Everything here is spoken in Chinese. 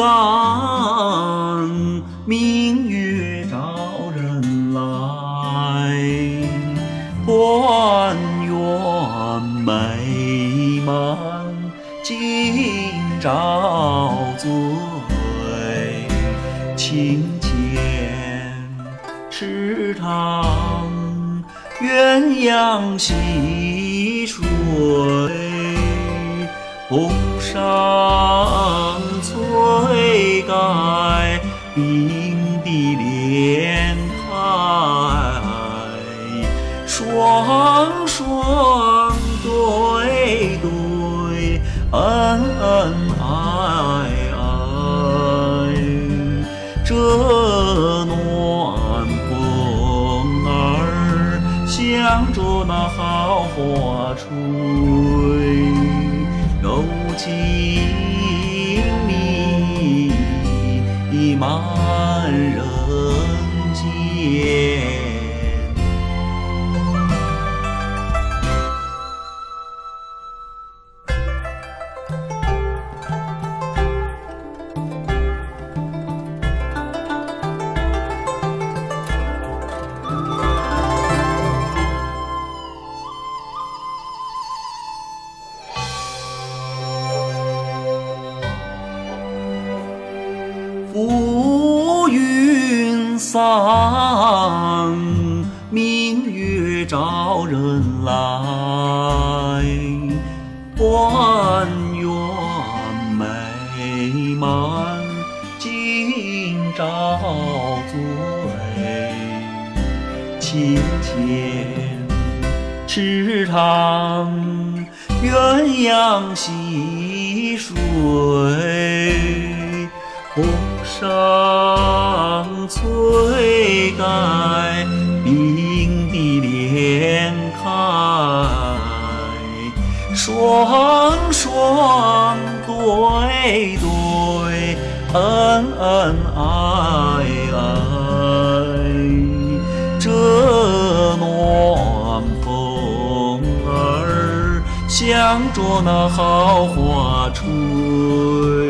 散，明月照人来，团圆美满今朝醉，清浅池塘鸳鸯戏水，红纱。冰滴莲台，双双对对，恩恩爱爱，这暖风儿向着那好花吹，柔情慢热浮云散，明月照人来。关园美满，今朝醉。清浅池塘，鸳鸯戏水。红裳翠盖，冰滴莲开，双双对对，恩恩爱爱，这暖风儿向着那好花吹。